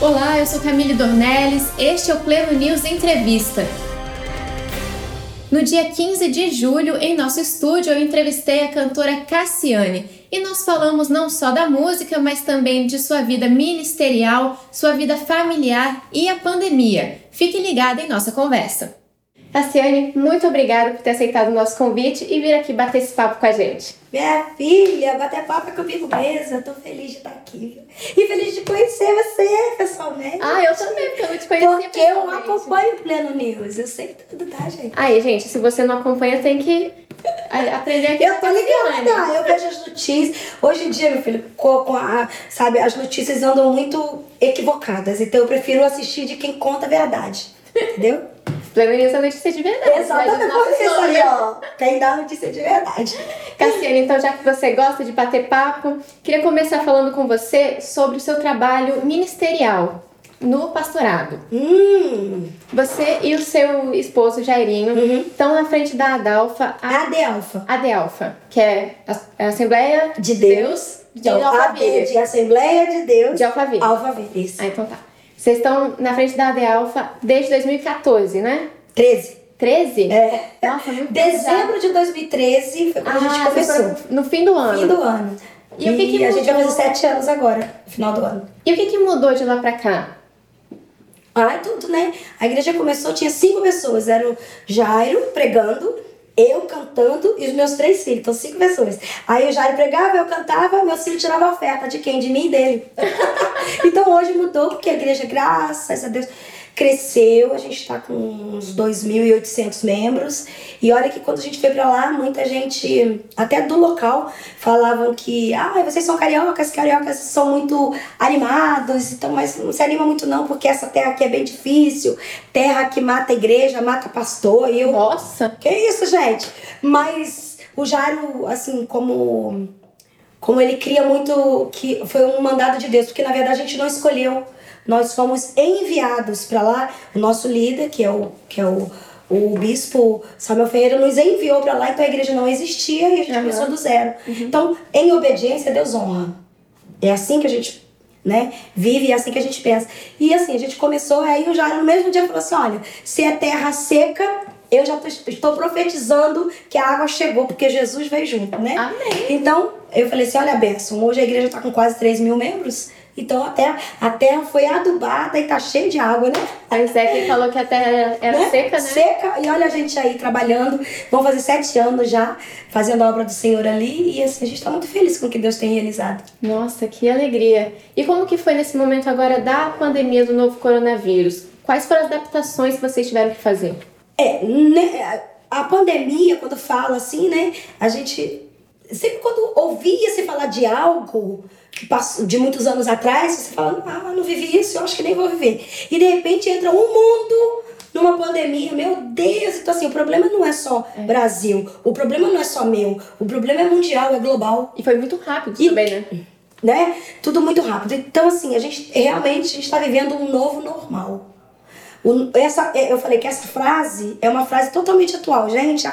Olá, eu sou Camille Dornelles, este é o Pleno News Entrevista. No dia 15 de julho, em nosso estúdio, eu entrevistei a cantora Cassiane e nós falamos não só da música, mas também de sua vida ministerial, sua vida familiar e a pandemia. Fique ligada em nossa conversa. Cassiane, muito obrigada por ter aceitado o nosso convite e vir aqui bater esse papo com a gente. Minha filha, bater papo é comigo mesmo. Eu tô feliz de estar aqui. E feliz de conhecer você pessoalmente. Ah, eu também, porque eu não te conhecia Porque eu acompanho o Pleno News. Eu sei tudo, tá, gente? Aí, gente, se você não acompanha, tem que aprender aqui. Eu tô ligada, eu vejo as notícias. Hoje em dia, meu filho, com a, sabe, as notícias andam muito equivocadas. Então eu prefiro assistir de quem conta a verdade. Entendeu? Pleno a notícia de verdade. Exatamente por isso aí, ó. Quem dá notícia de verdade. Cassiane, então já que você gosta de bater papo, queria começar falando com você sobre o seu trabalho ministerial no pastorado. Hum. Você e o seu esposo Jairinho uhum. estão na frente da Adelfa. A... Adelfa. Adelfa, que é a Assembleia de Deus, Deus de então, Alphaville. De Assembleia de Deus de Alphaville. Alphaville, isso. Ah, então tá. Vocês estão na frente da Adelfa desde 2014, né? 13. 13? É. Nossa, muito Dezembro de 2013 foi quando ah, a gente começou. No fim do ano. Fim do ano. E, e o que, que a gente vai fazer sete anos agora, no final do ano. E o que, que mudou de lá pra cá? Ai, tudo, né? A igreja começou, tinha cinco pessoas. Era o Jairo pregando, eu cantando e os meus três filhos. Então, cinco pessoas. Aí o Jairo pregava, eu cantava, meu filho tirava a oferta. De quem? De mim e dele. então, hoje mudou, porque a igreja, graças a Deus cresceu, a gente está com uns 2.800 membros. E olha que quando a gente foi para lá, muita gente, até do local, falavam que, ah, vocês são cariocas, cariocas são muito animados, então, mas não se anima muito não, porque essa terra aqui é bem difícil, terra que mata a igreja, mata pastor. E eu, Nossa! Que isso, gente? Mas o Jairo, assim, como como ele cria muito que foi um mandado de Deus, porque na verdade a gente não escolheu nós fomos enviados para lá. O nosso líder, que é o, que é o, o bispo Samuel Ferreira, nos enviou para lá, então a igreja não existia e a gente uhum. começou do zero. Uhum. Então, em obediência, Deus honra. É assim que a gente né? Vive e é assim que a gente pensa. E assim, a gente começou, aí o Jairo no mesmo dia falou assim: olha, se é terra seca, eu já estou profetizando que a água chegou, porque Jesus veio junto, né? Amém. Então, eu falei assim: olha, Benção, hoje a igreja está com quase 3 mil membros. Então a terra, a terra foi adubada e tá cheia de água, né? Pois é, quem falou que a terra era né? seca, né? Seca, e olha a gente aí trabalhando, vamos fazer sete anos já, fazendo a obra do Senhor ali, e assim, a gente está muito feliz com o que Deus tem realizado. Nossa, que alegria! E como que foi nesse momento agora da pandemia do novo coronavírus? Quais foram as adaptações que vocês tiveram que fazer? É, né, a pandemia, quando fala assim, né, a gente sempre quando ouvia se falar de algo que passou de muitos anos atrás, você fala, ah, não vivi isso, eu acho que nem vou viver. E de repente entra um mundo numa pandemia, meu Deus, então assim, o problema não é só é. Brasil, o problema não é só meu, o problema é mundial, é global. E foi muito rápido e, também, né? Né? Tudo muito rápido. Então assim, a gente realmente a está vivendo um novo normal. O, essa, eu falei que essa frase é uma frase totalmente atual. Gente,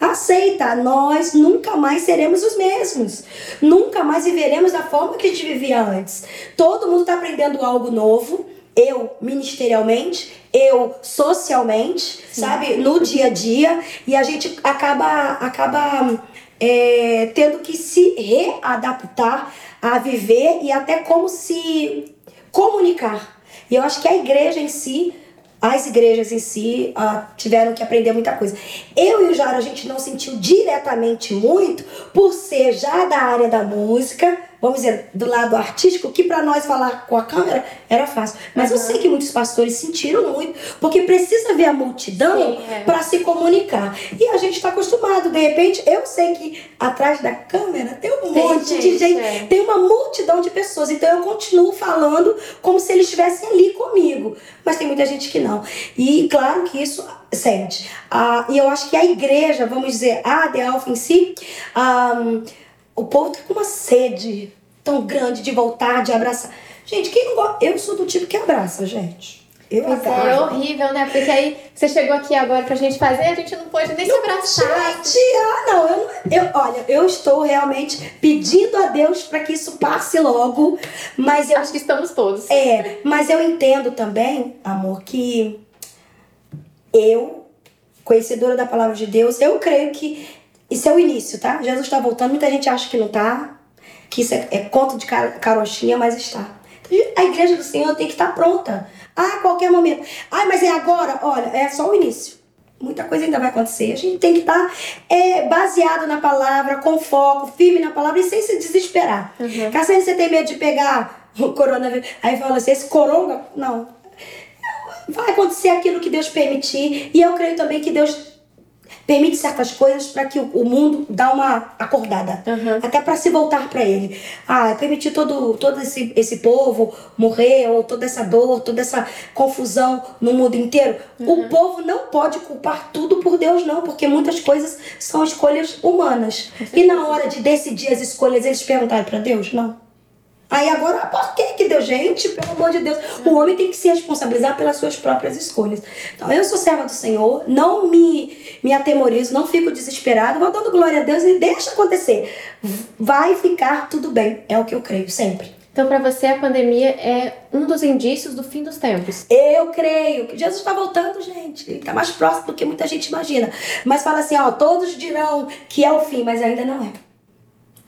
aceita, nós nunca mais seremos os mesmos. Nunca mais viveremos da forma que a gente vivia antes. Todo mundo está aprendendo algo novo. Eu, ministerialmente, eu, socialmente, Sim. sabe? No dia a dia. E a gente acaba, acaba é, tendo que se readaptar a viver e até como se comunicar. E eu acho que a igreja em si as igrejas em si uh, tiveram que aprender muita coisa. Eu e o Jara, a gente não sentiu diretamente muito por ser já da área da música, vamos dizer, do lado artístico, que para nós falar com a câmera era fácil. Mas uhum. eu sei que muitos pastores sentiram muito, porque precisa ver a multidão é. para se comunicar. E a gente está acostumado, de repente, eu sei que atrás da câmera tem um tem monte gente, de gente, é. tem uma multidão de pessoas. Então eu continuo falando como se eles estivessem ali comigo. Mas tem muita gente que não. E claro que isso sente. Ah, e eu acho que a igreja, vamos dizer, a de Alfa em si, um, o povo tá com uma sede tão grande de voltar, de abraçar. Gente, quem não gosta? Eu sou do tipo que abraça, gente. Eu Pois agarro. é, horrível, né? Porque aí você chegou aqui agora pra gente fazer, a gente não pôde nem se abraçar. Gente, ah, não, eu, eu, olha, eu estou realmente pedindo a Deus para que isso passe logo, mas eu Acho que estamos todos. é, mas eu entendo também, amor, que eu, conhecedora da palavra de Deus, eu creio que isso é o início, tá? Jesus está voltando, muita gente acha que não tá, que isso é, é conto de car- carochinha, mas está. A igreja do Senhor tem que estar pronta a qualquer momento. Ai, mas é agora? Olha, é só o início. Muita coisa ainda vai acontecer. A gente tem que estar é, baseado na palavra, com foco, firme na palavra e sem se desesperar. Uhum. Cassiane, você tem medo de pegar o coronavírus? Aí fala assim, esse coronga? Não. Vai acontecer aquilo que Deus permitir. E eu creio também que Deus permite certas coisas para que o, mundo dá uma acordada. Uhum. Até para se voltar para ele. Ah, permitir todo, todo esse, esse povo morrer, ou toda essa dor, toda essa confusão no mundo inteiro. O povo não pode culpar tudo por Deus, não, porque muitas coisas são escolhas humanas. E na hora de decidir as escolhas, eles perguntaram para Deus? Não. Aí agora, por que que deu? Gente, pelo amor de Deus, o homem tem que se responsabilizar pelas suas próprias escolhas. Então, eu sou serva do Senhor, não me, me atemorizo, não fico desesperado, vou dando glória a Deus e deixa acontecer. Vai ficar tudo bem, é o que eu creio, sempre. Então, pra você, a pandemia é um dos indícios do fim dos tempos. Eu creio que Jesus está voltando, gente. Ele está mais próximo do que muita gente imagina. Mas fala assim, ó, todos dirão que é o fim, mas ainda não é.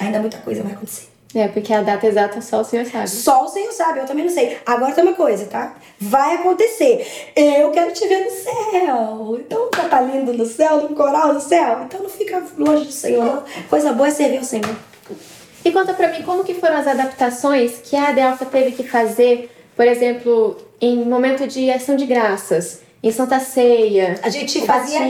Ainda muita coisa vai acontecer. É, porque a data exata só o senhor sabe. Só o Senhor sabe, eu também não sei. Agora tem uma coisa, tá? Vai acontecer. Eu quero te ver no céu. Então já tá lindo no céu, no coral no céu. Então não fica longe do Senhor. Coisa boa é servir o Senhor. E conta pra mim como que foram as adaptações que a Adelfa teve que fazer, por exemplo, em momento de ação de graças, em Santa Ceia, A gente fazia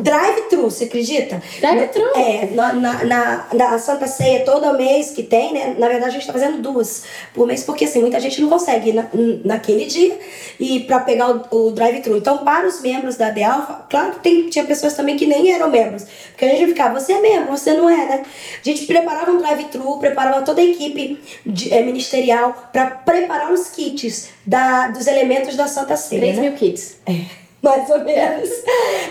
drive-thru, você acredita? Drive-thru? É, na, na, na, Santa Ceia todo mês que tem, né? Na verdade, a gente tá fazendo duas por mês, porque assim, muita gente não consegue ir na, naquele dia e para pegar o, o drive-thru. Então, para os membros da Delfa, claro que tem, tinha pessoas também que nem eram membros. Porque a gente ficava, você é membro, você não é, né? A gente preparava um drive-thru, preparava toda a equipe de- é, ministerial para preparar os kits da, dos elementos da Santa Ceia. 3 né? mil kits. É, mais ou menos.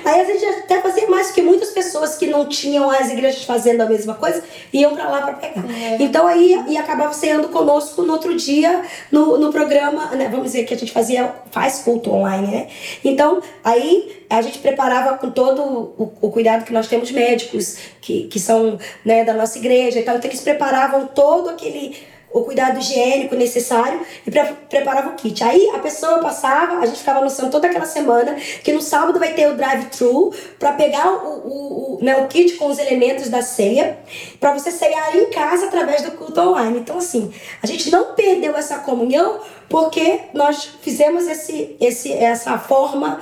Aí a gente até fazia mais que muitas pessoas que não tinham as igrejas fazendo a mesma coisa iam pra lá pra pegar. Então aí e acabava sendo conosco no outro dia no, no programa, né, vamos dizer que a gente fazia faz culto online, né? Então aí a gente preparava com todo o, o cuidado que nós temos médicos que, que são né, da nossa igreja, então, então eles preparavam todo aquele o cuidado higiênico necessário e pre preparava o kit. Aí a pessoa passava, a gente ficava anunciando toda aquela semana que no sábado vai ter o drive-thru para pegar o, o, o, né, o kit com os elementos da ceia para você ceiar em casa através do culto online. Então assim, a gente não perdeu essa comunhão porque nós fizemos esse, esse, essa forma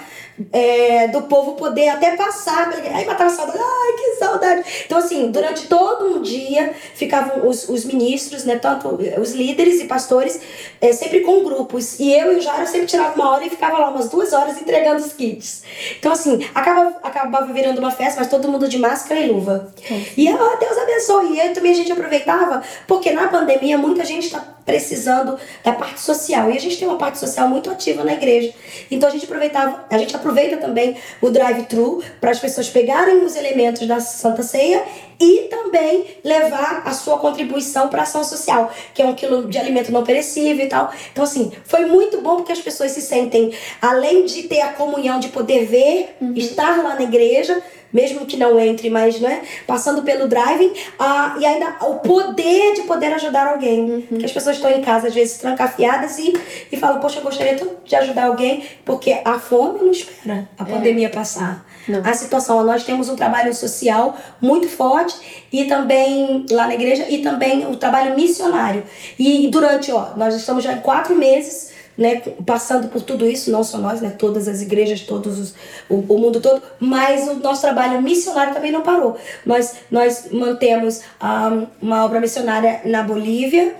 é, do povo poder até passar. Aí matava saudade, ai que saudade. Então, assim, durante todo um dia ficavam os, os ministros, né, tanto os líderes e pastores, é, sempre com grupos. E eu e o Jairo sempre tirava uma hora e ficava lá umas duas horas entregando os kits. Então, assim, acaba, acabava virando uma festa, mas todo mundo de máscara e luva. E ah, Deus abençoe. E aí também a gente aproveitava, porque na pandemia muita gente está precisando da parte social. E a gente tem uma parte social muito ativa na igreja. Então a gente aproveitava, a gente aproveita também o drive-thru para as pessoas pegarem os elementos da Santa Ceia e também levar a sua contribuição para a ação social, que é um quilo de alimento não perecível e tal. Então, assim, foi muito bom porque as pessoas se sentem, além de ter a comunhão de poder ver, estar lá na igreja, mesmo que não entre, mas né, passando pelo driving, ah, e ainda o poder de poder ajudar alguém. Porque as pessoas estão em casa, às vezes, trancafiadas e, e falam, poxa, eu gostaria tanto de ajudar alguém, porque a fome não espera a pandemia passar. Não. A situação, nós temos um trabalho social muito forte e também lá na igreja e também o trabalho missionário. E durante, ó, nós estamos já em quatro meses né, passando por tudo isso, não só nós, né, todas as igrejas, todos os, o, o mundo todo, mas o nosso trabalho missionário também não parou. Nós, nós mantemos ah, uma obra missionária na Bolívia,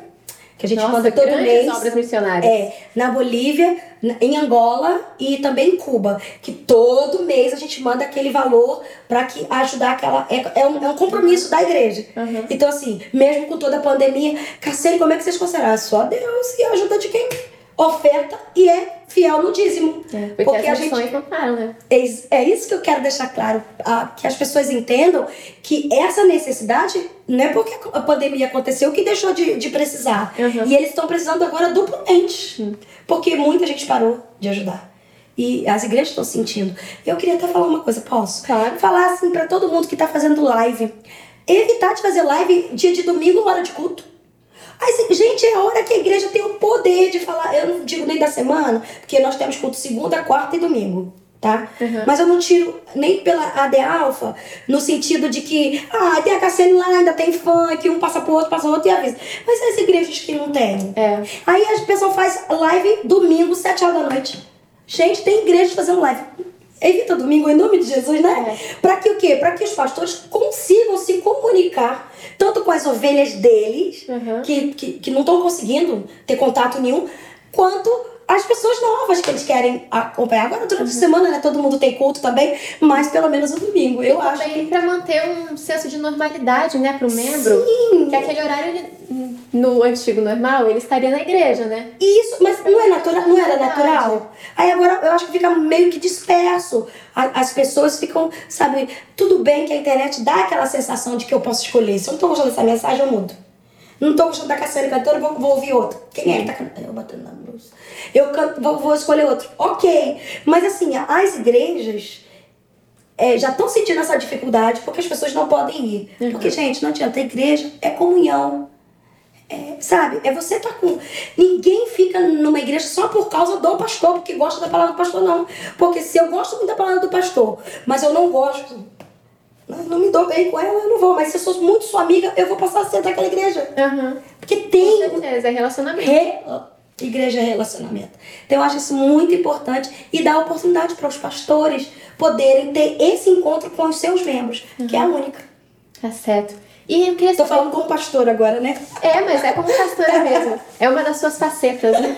que a gente Nossa, manda todo mês. obras missionárias. É, na Bolívia, em Angola e também em Cuba. Que todo mês a gente manda aquele valor para que ajudar aquela. É, é, um, é um compromisso da igreja. Uhum. Então, assim, mesmo com toda a pandemia, Cacete, como é que vocês consideram? Só Deus e a ajuda de quem? Oferta e é fiel no dízimo. É, porque, porque as a gente não param, né? É, é isso que eu quero deixar claro, que as pessoas entendam que essa necessidade não é porque a pandemia aconteceu que deixou de, de precisar. Uhum. E eles estão precisando agora duplamente, uhum. porque muita gente parou de ajudar. E as igrejas estão sentindo. Eu queria até falar uma coisa, posso? Claro. Falar assim para todo mundo que está fazendo live. Evitar de fazer live dia de domingo, hora de culto. Mas, gente, é a hora que a igreja tem o poder de falar. Eu não digo nem da semana, porque nós temos culto segunda, quarta e domingo. Tá? Uhum. Mas eu não tiro nem pela AD Alpha, no sentido de que, ah, tem a Cassiane lá, ainda tem funk, um passa pro outro, passa pro outro e avisa. Mas as igrejas que não tem. É. Aí as pessoas faz live domingo, sete horas da noite. Gente, tem igreja fazendo live. Evita domingo em nome de Jesus, né? É. Para que o quê? Para que os pastores consigam se comunicar tanto com as ovelhas deles, uhum. que, que, que não estão conseguindo ter contato nenhum, quanto as pessoas novas que eles querem acompanhar. Agora, durante uhum. a semana, né, todo mundo tem culto também, mas pelo menos no domingo, eu e acho. também que... para manter um senso de normalidade, né, pro membro. Sim. Que aquele horário, ele, no antigo normal, ele estaria na igreja, né? Isso, mas não é natural, não era natural. Aí agora eu acho que fica meio que disperso. As pessoas ficam, sabe, tudo bem que a internet dá aquela sensação de que eu posso escolher. Se eu não tô gostando dessa mensagem, eu mudo. Não tô gostando da Cassiane cantora, vou, vou ouvir outra. Quem é que tá cantando? Eu batendo na luz. Eu canto, vou, vou escolher outro. Ok. Mas assim, as igrejas é, já estão sentindo essa dificuldade porque as pessoas não podem ir. Uhum. Porque, gente, não adianta. A igreja é comunhão. É, sabe? É você tá com. Ninguém fica numa igreja só por causa do pastor, porque gosta da palavra do pastor, não. Porque se eu gosto muito da palavra do pastor, mas eu não gosto não me dou bem com ela, eu não vou. Mas se eu sou muito sua amiga, eu vou passar a ser daquela igreja. Uhum. Porque tem. Com certeza, é relacionamento. Re... Igreja é relacionamento. Então eu acho isso muito importante e dá oportunidade para os pastores poderem ter esse encontro com os seus membros, uhum. que é a única. Tá certo. E eu queria Tô saber... falando como pastor agora, né? É, mas é como pastora mesmo. É uma das suas facetas, né?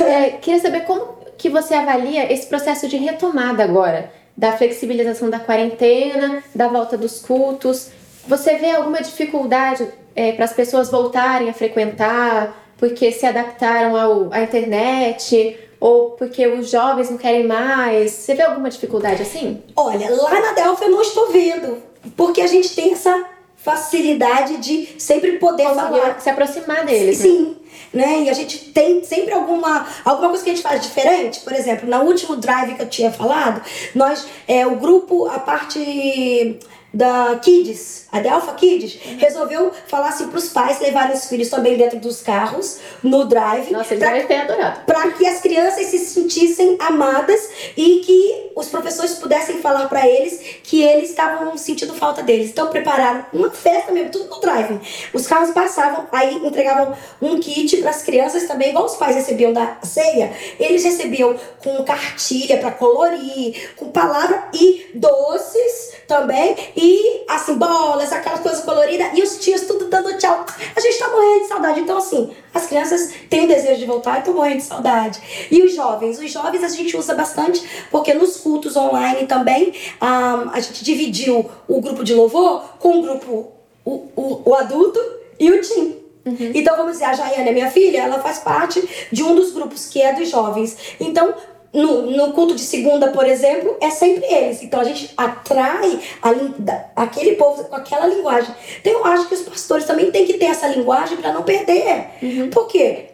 É, queria saber como que você avalia esse processo de retomada agora da flexibilização da quarentena, da volta dos cultos. Você vê alguma dificuldade é, para as pessoas voltarem a frequentar porque se adaptaram ao, à internet ou porque os jovens não querem mais? Você vê alguma dificuldade assim? Olha, lá na Delphi eu não estou vendo, porque a gente tem essa facilidade de sempre poder Conseguir falar. se aproximar deles. Né? Sim. Né? né? E a gente tem sempre alguma, alguma coisa que a gente faz diferente. Por exemplo, no último drive que eu tinha falado, nós, é, o grupo, a parte da Kids, a Delpha Kids, resolveu falar assim para os pais levarem os filhos também dentro dos carros, no drive. Nossa, eles devem ter adorado. Para que as crianças se sentissem amadas e que os professores pudessem falar para eles que eles estavam sentindo falta deles. Então prepararam uma festa mesmo, tudo no drive. Os carros passavam, aí entregavam um kit para as crianças também, igual os pais recebiam da ceia, eles recebiam com cartilha para colorir, com palavra e doces também e assim, bolas, aquelas coisas coloridas, e os tios tudo dando tchau. A gente tá morrendo de saudade. Então, assim, as crianças têm o desejo de voltar e estão morrendo de saudade. E os jovens? Os jovens a gente usa bastante, porque nos cultos online também um, a gente dividiu o grupo de louvor com o grupo, o, o, o adulto e o teen. Uhum. Então, vamos dizer, a Jaiane, minha filha, ela faz parte de um dos grupos que é dos jovens. Então, no, no culto de segunda, por exemplo, é sempre eles. Então a gente atrai a, aquele povo com aquela linguagem. Então eu acho que os pastores também têm que ter essa linguagem para não perder. Uhum. Porque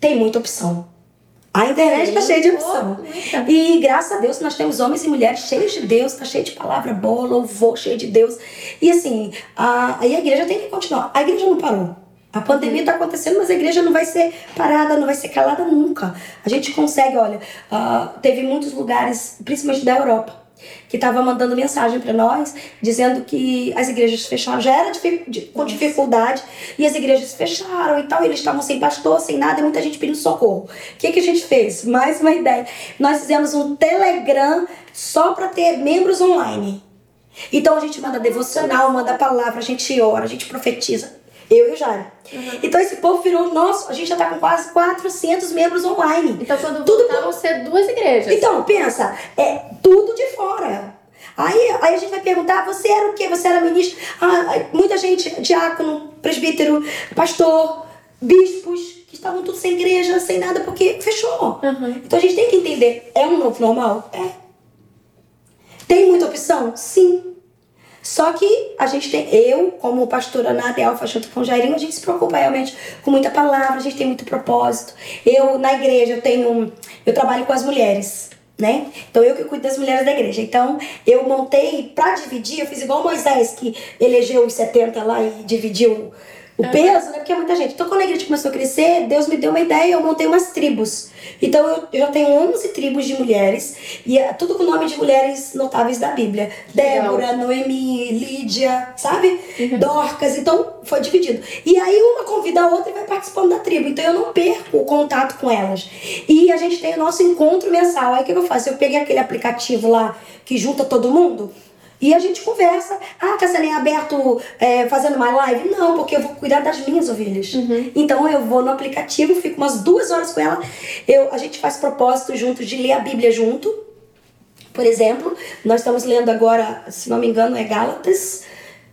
tem muita opção. A internet está cheia de opção. E graças a Deus nós temos homens e mulheres cheios de Deus, está cheio de palavra boa, louvor, cheio de Deus. E assim, a, a igreja tem que continuar. A igreja não parou. A pandemia está acontecendo, mas a igreja não vai ser parada, não vai ser calada nunca. A gente consegue, olha, uh, teve muitos lugares, principalmente da Europa, que estava mandando mensagem para nós, dizendo que as igrejas fecharam, já era com dificuldade, e as igrejas fecharam e tal, e eles estavam sem pastor, sem nada, e muita gente pedindo socorro. O que, que a gente fez? Mais uma ideia. Nós fizemos um Telegram só para ter membros online. Então a gente manda devocional, manda palavra, a gente ora, a gente profetiza. Eu e o Jairo. Uhum. Então esse povo virou nosso. A gente já tá com quase 400 membros online. Então quando tudo voltar, vão ser duas igrejas. Então, pensa, é tudo de fora. Aí, aí a gente vai perguntar, você era o quê? Você era ministro? Ah, muita gente, diácono, presbítero, pastor, bispos, que estavam tudo sem igreja, sem nada, porque fechou. Uhum. Então a gente tem que entender, é um novo normal? É. Tem muita opção? Sim. Só que a gente tem, eu, como pastora na Alfa junto com o Jairinho, a gente se preocupa realmente com muita palavra, a gente tem muito propósito. Eu, na igreja, eu tenho, eu trabalho com as mulheres, né? Então eu que cuido das mulheres da igreja. Então eu montei, pra dividir, eu fiz igual Moisés, que elegeu os 70 lá e dividiu o peso, né? Porque é muita gente. Então, quando a igreja começou a crescer, Deus me deu uma ideia, eu montei umas tribos. Então, eu, eu já tenho 11 tribos de mulheres, e é tudo com o nome de mulheres notáveis da Bíblia: Débora, Noemi, Lídia, sabe? Uhum. Dorcas. Então, foi dividido. E aí, uma convida a outra e vai participando da tribo. Então, eu não perco o contato com elas. E a gente tem o nosso encontro mensal. Aí, o que eu faço? Eu peguei aquele aplicativo lá que junta todo mundo. E a gente conversa. Ah, é aberto é, fazendo uma live? Não, porque eu vou cuidar das minhas ovelhas. Uhum. Então eu vou no aplicativo, fico umas duas horas com ela. Eu, a gente faz propósito junto de ler a Bíblia junto. Por exemplo, nós estamos lendo agora, se não me engano, é Gálatas.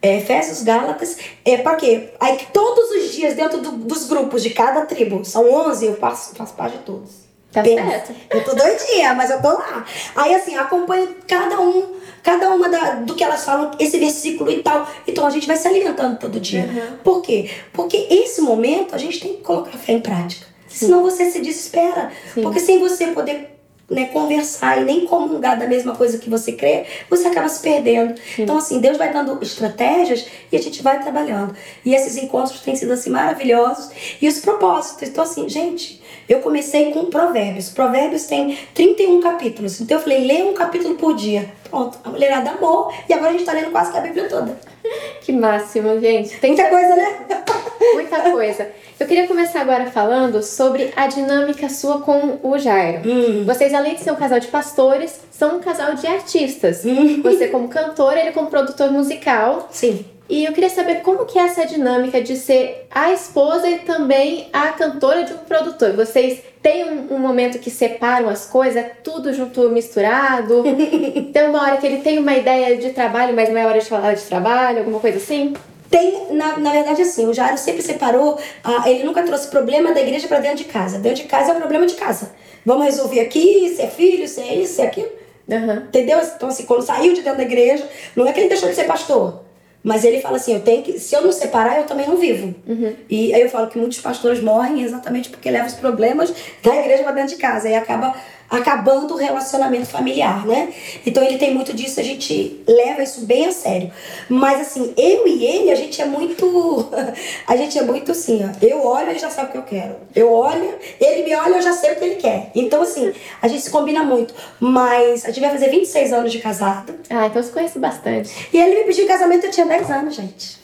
É, Efésios, Gálatas, é para quê? Aí todos os dias dentro do, dos grupos de cada tribo, são 11, eu faço, faço parte de todos. Tá Pensa. certo. Eu tô doidinha, mas eu tô lá. Aí assim, acompanho cada um, cada uma da, do que elas falam, esse versículo e tal. Então a gente vai se alimentando todo dia. Uhum. Por quê? Porque esse momento a gente tem que colocar fé em prática. Senão você se desespera. Sim. Porque sem você poder né, conversar e nem comungar da mesma coisa que você crê, você acaba se perdendo. Então, assim, Deus vai dando estratégias e a gente vai trabalhando. E esses encontros têm sido, assim, maravilhosos. E os propósitos. Então, assim, gente, eu comecei com provérbios. Provérbios tem 31 capítulos. Então, eu falei, lê um capítulo por dia. Pronto, a mulherada amou. E agora a gente tá lendo quase que a Bíblia toda. Que máximo, gente. Tem Muita coisa, né? muita coisa. Eu queria começar agora falando sobre a dinâmica sua com o Jairo. Hum. Vocês, além de ser um casal de pastores, são um casal de artistas. Hum. Você como cantor, ele como produtor musical. Sim. E eu queria saber como que é essa dinâmica de ser a esposa e também a cantora de um produtor. Vocês têm um, um momento que separam as coisas, é tudo junto misturado? tem uma hora que ele tem uma ideia de trabalho, mas não é hora de falar de trabalho, alguma coisa assim? Tem, na, na verdade, assim, o Jairo sempre separou, ah, ele nunca trouxe problema da igreja pra dentro de casa. Dentro de casa é o problema de casa. Vamos resolver aqui, se é filho, se é isso, se é aquilo. Aham. Entendeu? Então, assim, quando saiu de dentro da igreja, não é que ele deixou de ser pastor. Mas ele fala assim, eu tenho que, se eu não separar, eu também não vivo. E aí eu falo que muitos pastores morrem exatamente porque levam os problemas da igreja pra dentro de casa. E acaba acabando o relacionamento familiar, né? Então ele tem muito disso, a gente leva isso bem a sério. Mas assim, eu e ele, a gente é muito. A gente é muito assim, ó. Eu olho, ele já sabe o que eu quero. Eu olho, ele me olha, eu já sei o que ele quer. Então, assim, a gente se combina muito. Mas a gente vai fazer 26 anos de casado. Ah, então eu conheço bastante. E ele me pediu casamento, eu tinha 10 anos, gente.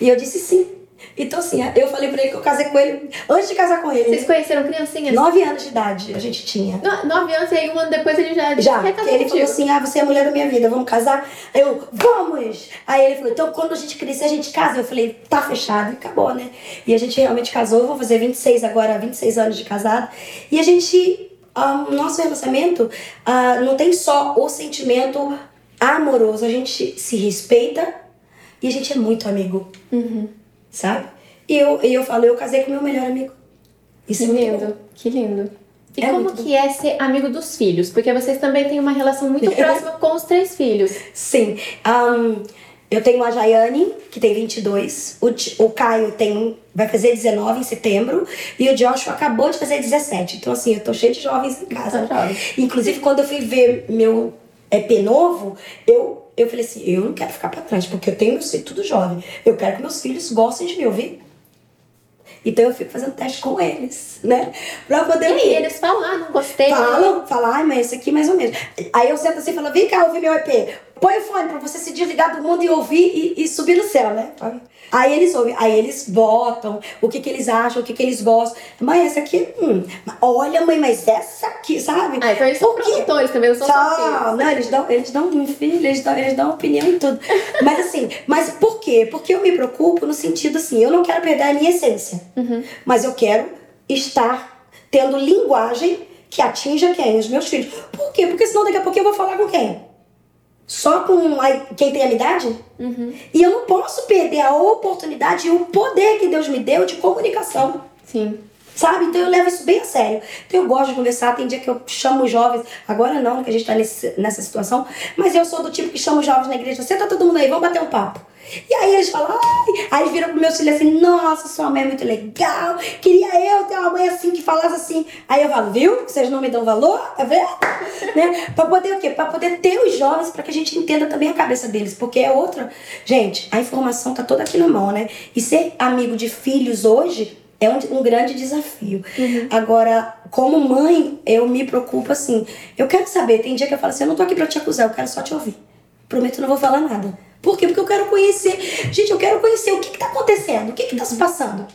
E eu disse sim. Então, assim, eu falei pra ele que eu casei com ele antes de casar com ele. Vocês né? conheceram criancinhas? 9 anos de idade a gente tinha. No- Nove anos e aí um ano depois ele já Já, ele contigo. falou assim: ah, você é a mulher da minha vida, vamos casar? Aí eu, vamos! Aí ele falou: então quando a gente crescer, a gente casa. Eu falei: tá fechado, e acabou, né? E a gente realmente casou, vou fazer 26 agora, 26 anos de casado. E a gente, ah, o nosso relacionamento ah, não tem só o sentimento amoroso, a gente se respeita e a gente é muito amigo, Uhum. Sabe? E eu, e eu falo: eu casei com meu melhor amigo. Isso Que é muito bom. lindo, que lindo. E É como muito bom. que é ser amigo dos filhos? Porque vocês também têm uma relação muito próxima com os três filhos. Sim. Ahn, eu tenho a Jaiane, que tem 22. O, o Caio tem, vai fazer 19 em setembro. E o Joshua acabou de fazer 17. Então, assim, eu tô cheia de jovens em casa. Tá. Inclusive, quando eu fui ver meu EP novo, eu, eu falei assim: eu não quero ficar pra trás, porque eu tenho meus filhos tudo jovem. Eu quero que meus filhos gostem de me ouvir. Então, eu fico fazendo teste com eles, né? Pra poder E aí eles falam, ah, não gostei. Falam, falam, ai, mas esse aqui mais ou menos. Aí eu sento assim e falo, vem cá ouvir meu EP. Põe o fone pra você se desligar do mundo e ouvir e, e subir no céu, né? Aí eles ouvem, aí eles votam o que que eles acham, o que que eles gostam. Mãe, essa aqui, hum, olha mãe, mas essa aqui, sabe? Ah, então eles são produtores também, não são só Só, filhos. não, eles dão, eles dão um filho, eles dão, eles dão opinião em tudo. Mas assim, mas por quê? Porque eu me preocupo no sentido assim, eu não quero perder a minha essência. Uhum. Mas eu quero estar tendo linguagem que atinja quem? Os meus filhos. Por quê? Porque senão daqui a pouco eu vou falar com quem? Só com a- quem tem a minha idade? Uhum. E eu não posso perder a oportunidade e o poder que Deus me deu de comunicação. Sim. Sabe? Então eu levo isso bem a sério. Então eu gosto de conversar. Tem dia que eu chamo os jovens, agora não, que a gente tá nesse, nessa situação, mas eu sou do tipo que chama os jovens na igreja. Senta todo mundo aí, vamos bater um papo. E aí eles falam, ai, aí viram pro meu filho assim, nossa, sua mãe é muito legal, queria eu ter uma mãe assim que falasse assim. Aí eu falo, viu? Vocês não me dão valor, tá vendo? né? Pra poder o quê? Pra poder ter os jovens, para que a gente entenda também a cabeça deles, porque é outra. Gente, a informação tá toda aqui na mão, né? E ser amigo de filhos hoje é um, um grande desafio. Uhum. Agora, como mãe, eu me preocupo assim. Eu quero saber, tem dia que eu falo assim, eu não tô aqui pra te acusar, eu quero só te ouvir. Prometo não vou falar nada. Por quê? Porque eu quero conhecer. Gente, eu quero conhecer o que, está acontecendo, o que, está se passando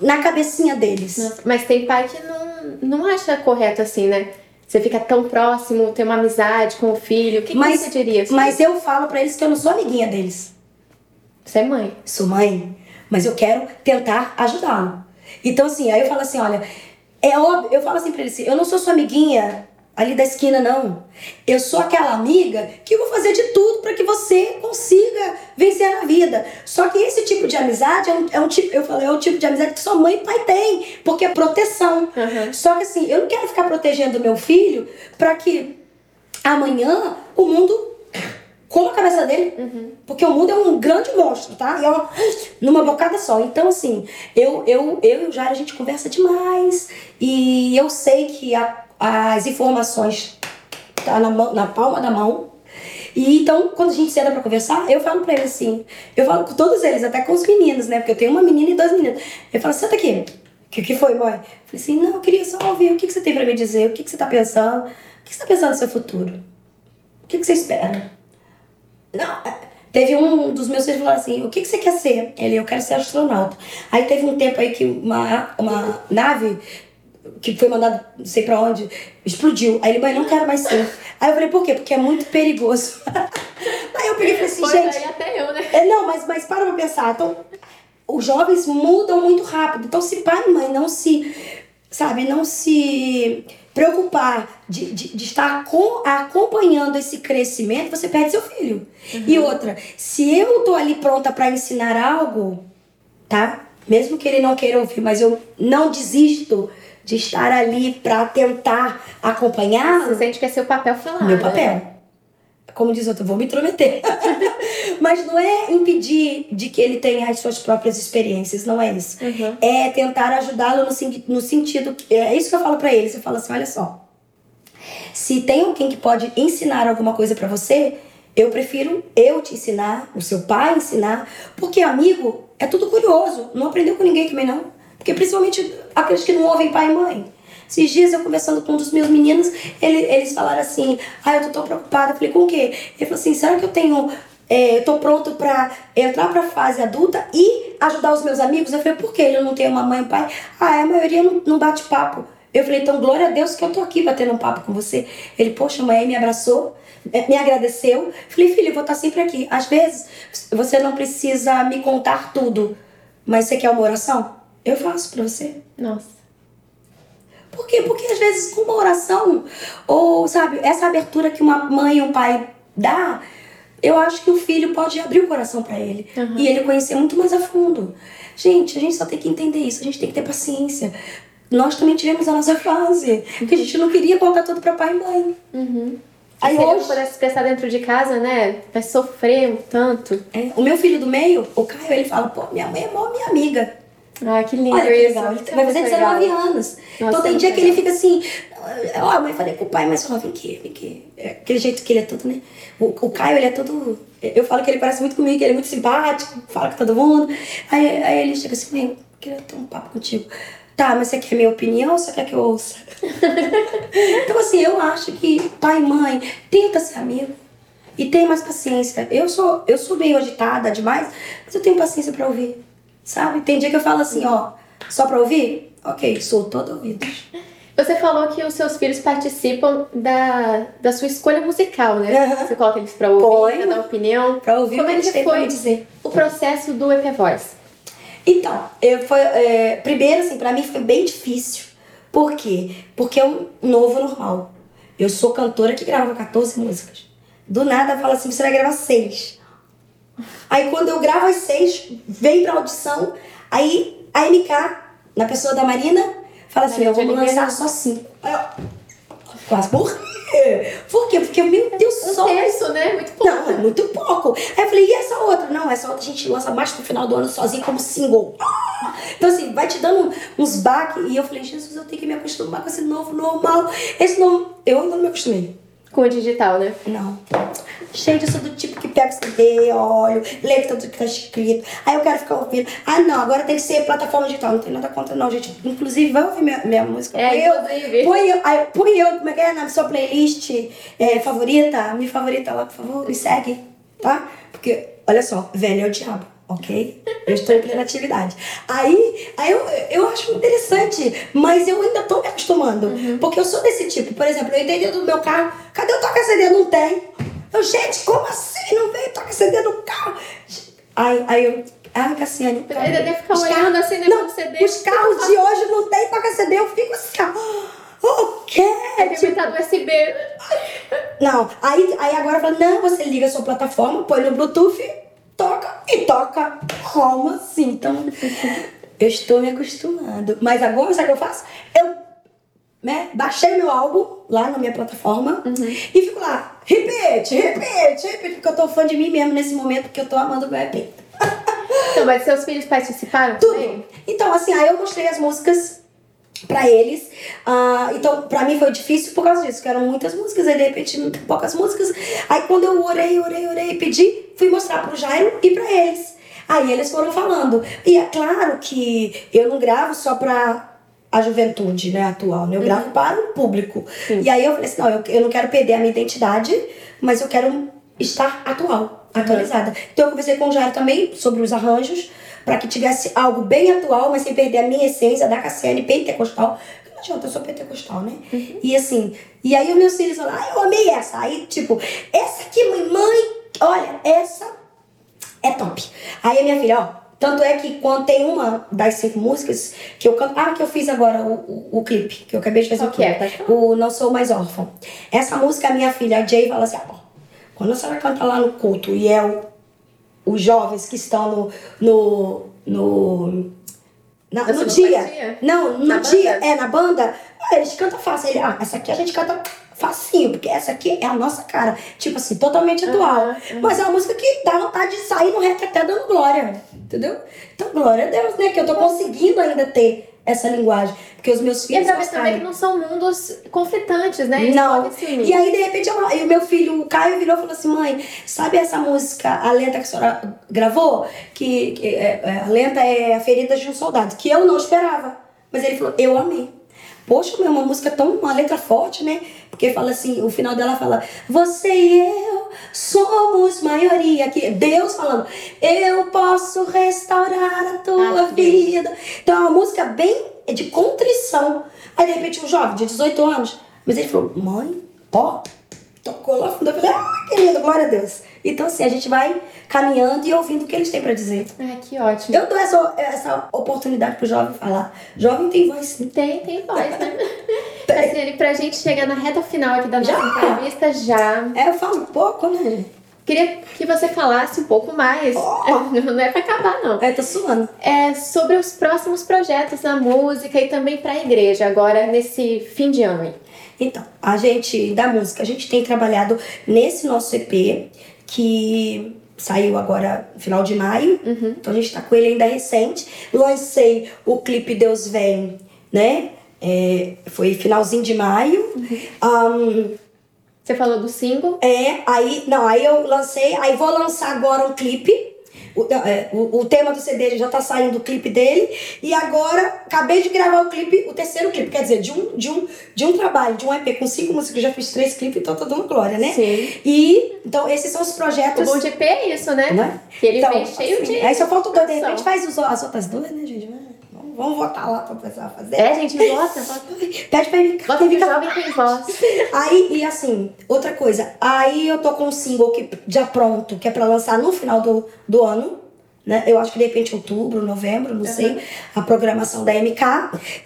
na cabecinha deles. Nossa, mas tem pai que não, não acha correto assim, né? Você fica tão próximo, ter uma amizade com o filho. O que, mas, que você diria? Assim? Mas eu falo para eles que eu não sou amiguinha deles. Você é mãe. Sou mãe, mas eu quero tentar ajudá-lo. Então, assim, aí eu falo assim: olha, é óbvio, eu falo assim pra eles assim, eu não sou sua amiguinha ali da esquina, não. Eu sou aquela amiga que vou fazer de tudo para que você consiga vencer na vida. Só que esse tipo de amizade é um, é um tipo, eu falei, é um tipo de amizade que sua mãe e pai têm, porque é proteção. Uhum. Só que assim, eu não quero ficar protegendo meu filho para que amanhã o mundo coma a cabeça dele, uhum. porque o mundo é um grande monstro, tá? E é uma, numa bocada só. Então, assim, eu, eu, eu e o Jair, a gente conversa demais. E eu sei que a as informações tá na, na palma da mão. E então, quando a gente senta pra conversar, eu falo pra eles assim, eu falo com todos eles, até com os meninos, né? Porque eu tenho uma menina e dois meninos. Eu falo, senta aqui. O que, que foi, mãe? Eu falei assim, não, eu queria só ouvir o que, que você tem pra me dizer, o que, que você tá pensando, o que você tá pensando no seu futuro? O que, que você espera? Não, é, teve um dos meus filhos que falou assim, o que, que você quer ser? Ele, eu quero ser astronauta. Aí teve um tempo aí que uma, uma nave que foi mandado não sei pra onde, explodiu. Aí ele, mãe, não quero mais ser. Aí eu falei, por quê? Porque é muito perigoso. aí eu peguei e falei assim, gente. Aí até eu, né? É, não, mas, mas para pra pensar. Então, os jovens mudam muito rápido. Então, se pai e mãe não se, sabe, não se preocupar de, de, de estar com, acompanhando esse crescimento, você perde seu filho. Uhum. E outra, se eu tô ali pronta para ensinar algo, tá? Mesmo que ele não queira ouvir, mas eu não desisto de estar ali para tentar acompanhar. Você sente que é seu papel falar. Meu né? Como diz outro, vou me intrometer. Mas não é impedir de que ele tenha as suas próprias experiências, não é isso. Uhum. É tentar ajudá-lo no, no sentido. É isso que eu falo para ele. Você fala assim: olha só. Se tem alguém que pode ensinar alguma coisa para você, eu prefiro eu te ensinar, o seu pai ensinar, porque amigo é tudo curioso. Não aprendeu com ninguém também, não. Porque principalmente aqueles que não ouvem pai e mãe. Esses dias eu conversando com um dos meus meninos, ele, eles falaram assim: Ah, eu tô tão preocupada. Eu falei: Com o quê? Ele falou assim: Será que eu tenho. É, eu tô pronto pra entrar pra fase adulta e ajudar os meus amigos? Eu falei: Por que ele não tem uma mãe e um pai? Ah, a maioria não, não bate papo. Eu falei: Então, glória a Deus que eu tô aqui batendo um papo com você. Ele, poxa, mãe, me abraçou é, me agradeceu. Falei, filho, eu vou estar sempre aqui. Às vezes, você não precisa me contar tudo, mas você quer uma oração? Eu faço para você. Nossa. Por quê? Porque às vezes com uma oração, ou sabe, essa abertura que uma mãe e um pai dá, eu acho que o filho pode abrir o coração para ele uhum. e ele conhecer muito mais a fundo. Gente, a gente só tem que entender isso, a gente tem que ter paciência. Nós também tivemos a nossa fase, que a gente não queria contar tudo para pai e mãe. Uhum. Aí se hoje... pudesse expressar dentro de casa, né? Vai sofrer um tanto. É. O meu filho do meio, o Caio, ele fala, pô, minha mãe é mó minha amiga. Ah, que lindo Olha, que. Legal. Ele vai fazer 19 anos. Nossa, então tem dia que ele fica assim. Ó, a mãe falei com o pai, mas falou, vem aqui, vem aqui. É aquele jeito que ele é todo, né? O, o Caio, ele é todo. Eu falo que ele parece muito comigo, que ele é muito simpático, fala com todo mundo. Aí, aí ele chega assim, mãe, queria ter um papo contigo. Tá, mas você quer minha opinião ou você quer que eu ouça? então, assim, eu acho que pai e mãe, tenta ser amigo. E tem mais paciência. Eu sou, eu sou meio agitada demais, mas eu tenho paciência para ouvir. Sabe? Tem dia que eu falo assim, ó, só pra ouvir? Ok, sou todo ouvido. Você falou que os seus filhos participam da, da sua escolha musical, né? Uhum. Você coloca eles pra ouvir, pra dar opinião. Pra ouvir Como é que foi dizer. o processo do EP Voice? Então, eu foi, é, primeiro, assim, pra mim foi bem difícil. Por quê? Porque é um novo normal. Eu sou cantora que grava 14 músicas. Do nada fala assim, você vai gravar seis. Aí quando eu gravo as seis, vem pra audição, aí a MK na pessoa da Marina, fala assim, eu vou lançar só cinco. Aí eu, quase por quê? Por quê? Porque, meu Deus, Um só terço, né? Muito pouco. não, é muito pouco. Aí eu falei, e essa outra? Não, essa outra a gente lança mais pro final do ano sozinho como single. Ah! Então, assim, vai te dando uns baques. E eu falei, Jesus, eu tenho que me acostumar com esse novo normal. Esse novo. Eu ainda não me acostumei. Com o digital, né? Não. Gente, eu sou do tipo que pega CD, olho, lê tudo que tá escrito. Aí eu quero ficar ouvindo. Ah, não, agora tem que ser plataforma digital. Não tem nada contra, não, gente. Inclusive, vai ouvir minha, minha música. É, põe eu, põe eu, aí, põe eu, como é que é? Na sua playlist é, favorita, me favorita lá, por favor, me segue, tá? Porque, olha só, velho é o diabo. Ok? Eu estou em plena atividade. Aí, aí eu, eu acho interessante, mas eu ainda tô me acostumando. Porque eu sou desse tipo. Por exemplo, eu entendi do meu carro. Cadê o toca-CD? Não tem. Eu, gente, como assim? Não veio toca-CD no carro? Aí, aí eu. Ah, Cassiane. Aí deve ficar olhando carros- assim, né, Não, CD. os carros de hoje não tem toca-CD. Eu fico assim, ó. O quê? Deve Tipo, USB. não, aí, aí agora fala, não, você liga a sua plataforma, põe no Bluetooth, toca e toca. Como assim? Então, eu estou me acostumando. Mas agora, sabe o que eu faço? Eu né, baixei meu álbum lá na minha plataforma e fico lá, repete, repete, repete, porque eu tô fã de mim mesmo nesse momento, porque eu tô amando o meu EP. Então, mas seus filhos participaram Tudo. também? Então, assim, aí eu mostrei as músicas pra eles. Ah, então, pra mim foi difícil por causa disso, que eram muitas músicas, aí de repente poucas músicas. Aí quando eu orei, orei, orei, pedi, fui mostrar pro Jairo e pra eles. Aí eles foram falando. E é claro que eu não gravo só pra a juventude né, atual, né? eu gravo para o público. E aí eu falei assim, não, eu, eu não quero perder a minha identidade, mas eu quero estar atual, atualizada. Então eu conversei com o Jairo também sobre os arranjos, para que tivesse algo bem atual, mas sem perder a minha essência da Cassiane pentecostal. Não adianta, eu sou pentecostal, né? E assim, e aí os meus filhos falaram, ah, eu amei essa. Aí, tipo, essa aqui, mãe, mãe, olha, essa é top. Aí a minha filha, ó, tanto é que quando tem uma das cinco músicas que eu canto, ah, que eu fiz agora o, o, o clipe, que eu acabei de fazer o que é? clipe. Pode falar. O Não Sou Mais Órfão. Essa música, a minha filha, a Jay, fala assim, ó, quando a senhora canta lá no culto e é o, os jovens que estão no. no, no na- no dia. sonoplatia? Não, no Na dia, banda? é na banda, ah, eles cantam fácil. Ele, ah, essa aqui a gente canta facinho, porque essa aqui é a nossa cara. Tipo assim, totalmente atual. Aham, aham. Mas é uma música que dá vontade de sair no reto até dando glória. Entendeu? Então, glória a Deus, né? Que eu tô conseguindo ainda ter essa linguagem. Porque os meus E é filhos. pra ver também que não são mundos conflitantes, né? Eles Não. E aí, de repente, eu, e o meu filho, o Caio, virou e falou assim: mãe, sabe essa música, a lenta que a senhora gravou? Que, que é- é- a lenta é a ferida de um soldado, que eu não esperava. Mas ele falou: eu amei. Poxa, meu, uma música tão, uma letra forte, né? Porque fala assim, o final dela fala: Você e eu somos maioria. Que Deus falando: Eu posso restaurar a tua Ah, Deus. vida. Então é uma música bem de contrição. Aí de repente um jovem de 18 anos, mas ele falou: Mãe, ó, tocou lá fundo. Eu falei: Ah, querido, glória a Deus. Então assim, a gente vai caminhando e ouvindo o que eles têm pra dizer. Ai, que ótimo. Eu dou essa, essa oportunidade pro jovem falar. Jovem tem voz sim. Tem, tem voz, né? Cassiane, pra gente chegar na reta final aqui da nossa Já? entrevista já, É, eu falo pouco, né? queria que você falasse um pouco mais. Oh. Não é pra acabar, não. É, tô suando. É sobre os próximos projetos na música e também pra igreja, agora nesse fim de ano. aí. Então, a gente, da música, a gente tem trabalhado nesse nosso EP, que saiu agora no final de maio. Então a gente tá com ele ainda recente. Lancei o clipe Deus Vem, né? É, foi finalzinho de maio. Ahn, Você falou do single. é, aí, não, aí eu lancei, aí vou lançar agora um clipe. O, é, o, o tema do CD já tá saindo o clipe dele. E agora, acabei de gravar o clipe, o terceiro clipe. Quer dizer, de um, de um, de um trabalho, de um EP com cinco músicas, eu já fiz três clipes, então tá dando glória, né? Sim. E, então, esses são os O projetos. bom de EP é isso, né? né? Que ele Então, vem cheio assim, de. Aí só falta dois, de repente faz as outras duas, né, gente? Vamos, votar lá pra pessoa fazer. É, gente, vota, vota. Pede pra ele Vota que o jovem tem voz. Aí, e assim, outra coisa, aí eu tô com um single que, já pronto, que é pra lançar no final do, do ano, né? Eu acho que de repente outubro, novembro, não uhum. sei, a programação da MK,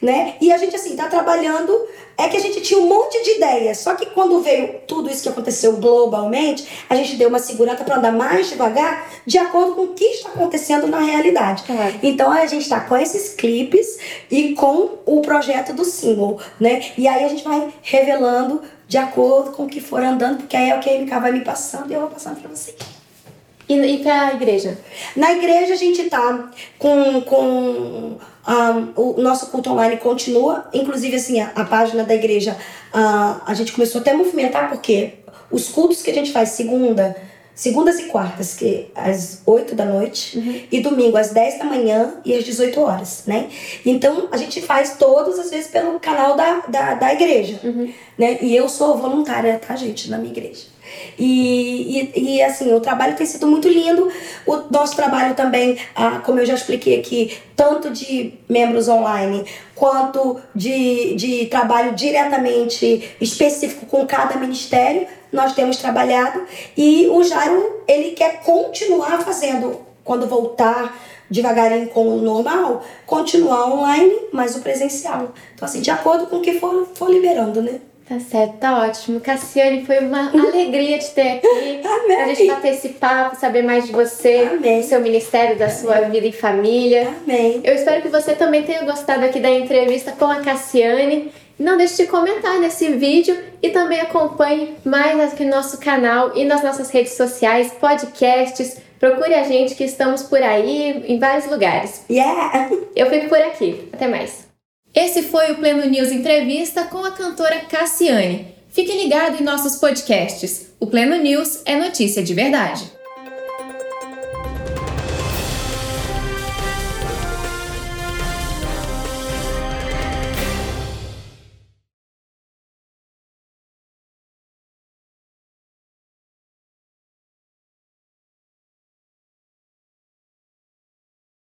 né? E a gente assim tá trabalhando é que a gente tinha um monte de ideias, só que quando veio tudo isso que aconteceu globalmente, a gente deu uma segurança para andar mais devagar, de acordo com o que está acontecendo na realidade. Claro. Então a gente está com esses clipes e com o projeto do single, né? E aí a gente vai revelando de acordo com o que for andando, porque aí é o que a MK vai me passando e eu vou passando para vocês. E, e para a igreja? Na igreja a gente tá com, com um, o nosso culto online continua, inclusive assim, a, a página da igreja, uh, a gente começou até a movimentar porque os cultos que a gente faz segunda, segundas e quartas, que às 8 da noite, uhum. e domingo às 10 da manhã e às 18 horas, né? Então a gente faz todas as vezes pelo canal da, da, da igreja, uhum. né? E eu sou voluntária, tá, gente, na minha igreja. E, e, e, assim, o trabalho tem sido muito lindo. O nosso trabalho também, ah, como eu já expliquei aqui, tanto de membros online quanto de, de trabalho diretamente específico com cada ministério, nós temos trabalhado. E o Jairo, ele quer continuar fazendo, quando voltar devagarinho com o normal, continuar online, mas o presencial. Então, assim, de acordo com o que for, for liberando, né? Tá certo, tá ótimo. Cassiane, foi uma alegria te ter aqui. Amém. Pra gente bater esse papo, saber mais de você, Amém. do seu ministério, da Amém. sua vida e família. Amém. Eu espero que você também tenha gostado aqui da entrevista com a Cassiane. Não deixe de comentar nesse vídeo e também acompanhe mais aqui no nosso canal e nas nossas redes sociais, podcasts. Procure a gente que estamos por aí em vários lugares. Yeah! Eu fico por aqui. Até mais. Esse foi o Pleno News Entrevista com a cantora Cassiane. Fique ligado em nossos podcasts. O Pleno News é notícia de verdade.